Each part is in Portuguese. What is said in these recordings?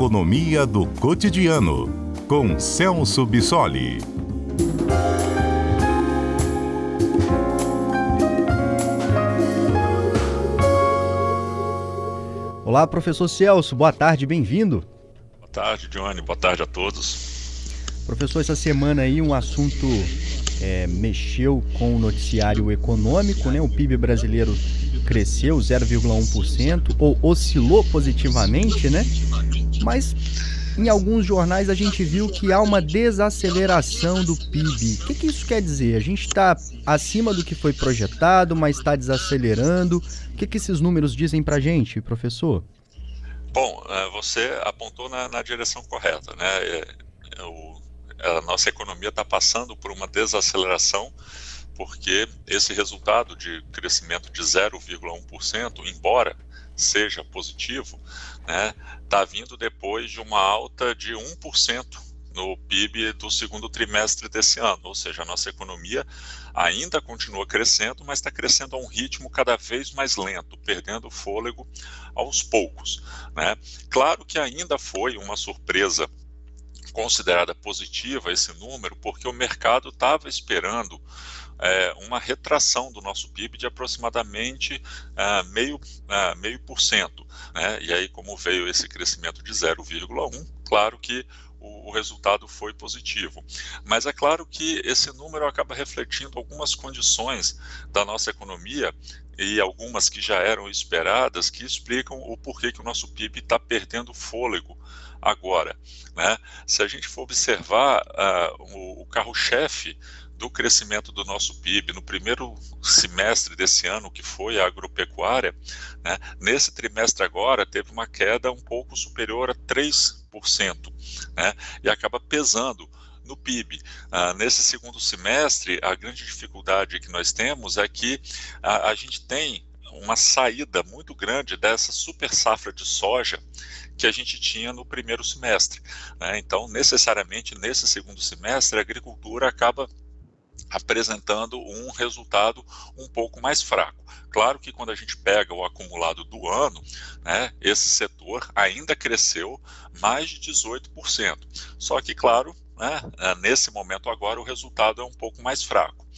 Economia do Cotidiano, com Celso Bissoli. Olá, professor Celso, boa tarde, bem-vindo. Boa tarde, Johnny, boa tarde a todos. Professor, essa semana aí um assunto é, mexeu com o noticiário econômico, né? O PIB brasileiro cresceu 0,1% ou oscilou positivamente, né? Mas em alguns jornais a gente viu que há uma desaceleração do PIB. O que, que isso quer dizer? A gente está acima do que foi projetado, mas está desacelerando. O que, que esses números dizem para a gente, professor? Bom, é, você apontou na, na direção correta, né? É, é o, a nossa economia está passando por uma desaceleração porque esse resultado de crescimento de 0,1%, embora seja positivo, está né, tá vindo depois de uma alta de 1% no PIB do segundo trimestre desse ano, ou seja, a nossa economia ainda continua crescendo, mas está crescendo a um ritmo cada vez mais lento, perdendo fôlego aos poucos. Né? Claro que ainda foi uma surpresa considerada positiva esse número, porque o mercado estava esperando é, uma retração do nosso PIB de aproximadamente é, meio, é, meio por cento. Né? E aí, como veio esse crescimento de 0,1, claro que o, o, resultado foi positivo. Mas é claro que esse número acaba refletindo algumas condições da nossa economia e algumas que já eram esperadas que explicam o porquê que o nosso PIB está perdendo fôlego agora. Né? Se a gente for observar uh, o, carro-chefe do crescimento do nosso PIB no primeiro semestre desse ano, que foi a agropecuária, né, nesse trimestre agora teve uma queda um pouco superior a 3%, né, e acaba pesando no PIB. Ah, nesse segundo semestre, a grande dificuldade que nós temos é que a, a gente tem uma saída muito grande dessa super safra de soja que a gente tinha no primeiro semestre. Né? Então, necessariamente, nesse segundo semestre, a agricultura acaba apresentando um resultado um pouco mais fraco. Claro que quando a gente pega o acumulado do ano, né, esse setor ainda cresceu mais de 18%. Só que, claro, né, nesse momento agora o resultado é um pouco mais fraco.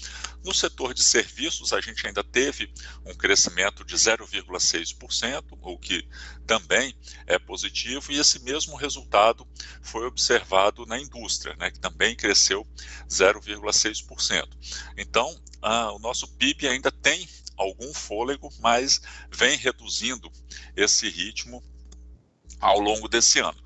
No setor de serviços, a gente ainda teve um crescimento de 0,6%, o que também é positivo, e esse mesmo resultado foi observado na indústria, né, que também cresceu 0,6%. Então, o nosso PIB ainda tem algum fôlego, mas vem reduzindo esse ritmo ao longo desse ano.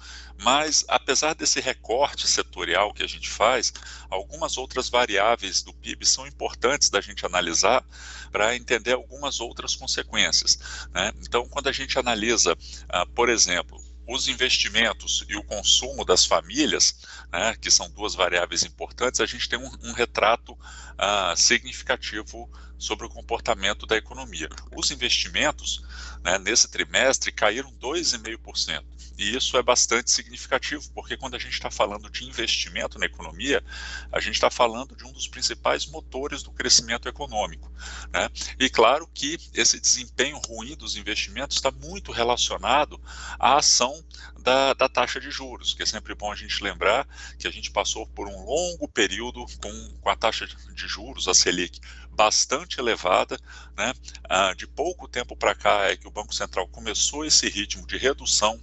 Mas, apesar desse recorte setorial que a gente faz, algumas outras variáveis do PIB são importantes da gente analisar para entender algumas outras consequências. Né? Então, quando a gente analisa, ah, por exemplo, os investimentos e o consumo das famílias, né, que são duas variáveis importantes, a gente tem um, um retrato ah, significativo sobre o comportamento da economia. Os investimentos, né, nesse trimestre, caíram 2,5%. E isso é bastante significativo, porque quando a gente está falando de investimento na economia, a gente está falando de um dos principais motores do crescimento econômico. Né? E claro que esse desempenho ruim dos investimentos está muito relacionado à ação da, da, taxa de juros, que é sempre bom a gente lembrar que a gente passou por um longo período com, com a taxa de juros, a Selic, bastante elevada. Né? Ah, de pouco tempo para cá é que o Banco Central começou esse ritmo de redução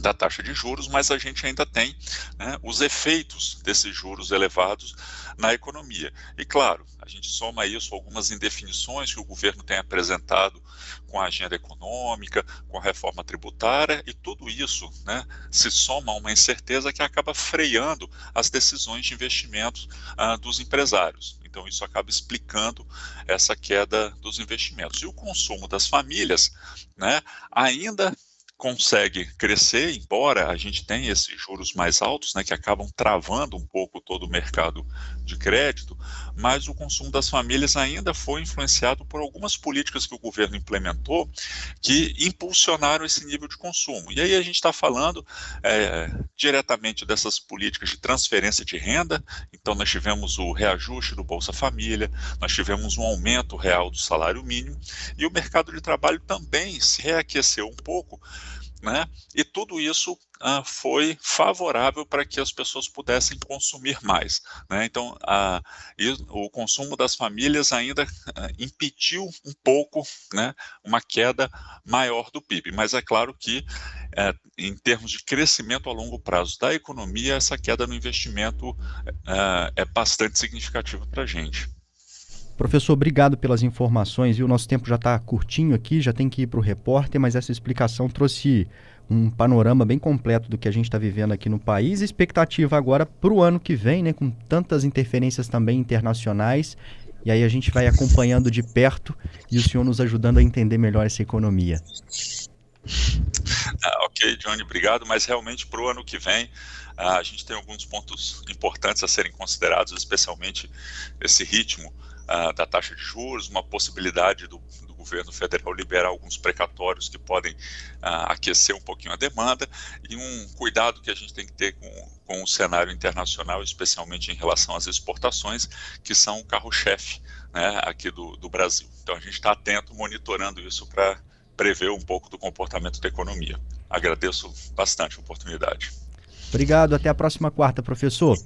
da taxa de juros, mas a gente ainda tem né, os efeitos desses juros elevados na economia. E claro, a gente soma isso algumas indefinições que o governo tem apresentado com a agenda econômica, com a reforma tributária, e tudo isso né, se soma a uma incerteza que acaba freando as decisões de investimentos ah, dos empresários. Então, isso acaba explicando essa queda dos investimentos. E o consumo das famílias né, ainda consegue crescer, embora a gente tenha esses juros mais altos, né, que acabam travando um pouco todo o mercado de crédito, mas o consumo das famílias ainda foi influenciado por algumas políticas que o governo implementou que impulsionaram esse nível de consumo. E aí a gente está falando é, diretamente dessas políticas de transferência de renda, então nós tivemos o reajuste do Bolsa Família, nós tivemos um aumento real do salário mínimo, e o mercado de trabalho também se reaqueceu um pouco né? E tudo isso ah, foi favorável para que as pessoas pudessem consumir mais, né? Então, o consumo das famílias ainda ah, impediu um pouco, né, uma queda maior do PIB. Mas é claro que, eh, em termos de crescimento a longo prazo da economia, essa queda no investimento eh, é bastante significativa para a gente. Professor, obrigado pelas informações. E o nosso tempo já está curtinho aqui, já tem que ir para o repórter, mas essa explicação trouxe um panorama bem completo do que a gente está vivendo aqui no país. Expectativa agora para o ano que vem, né, com tantas interferências também internacionais. E aí a gente vai acompanhando de perto e o senhor nos ajudando a entender melhor essa economia. Ah, ok, Johnny, obrigado. Mas realmente para o ano que vem ah, a gente tem alguns pontos importantes a serem considerados, especialmente esse ritmo da taxa de juros, uma possibilidade do, do, governo federal liberar alguns precatórios que podem uh, aquecer um pouquinho a demanda e um cuidado que a gente tem que ter com, com o cenário internacional, especialmente em relação às exportações, que são o carro-chefe né, aqui do, do Brasil. Então a gente está atento, monitorando isso para prever um pouco do comportamento da economia. Agradeço bastante a oportunidade. Obrigado, até a próxima quarta, professor.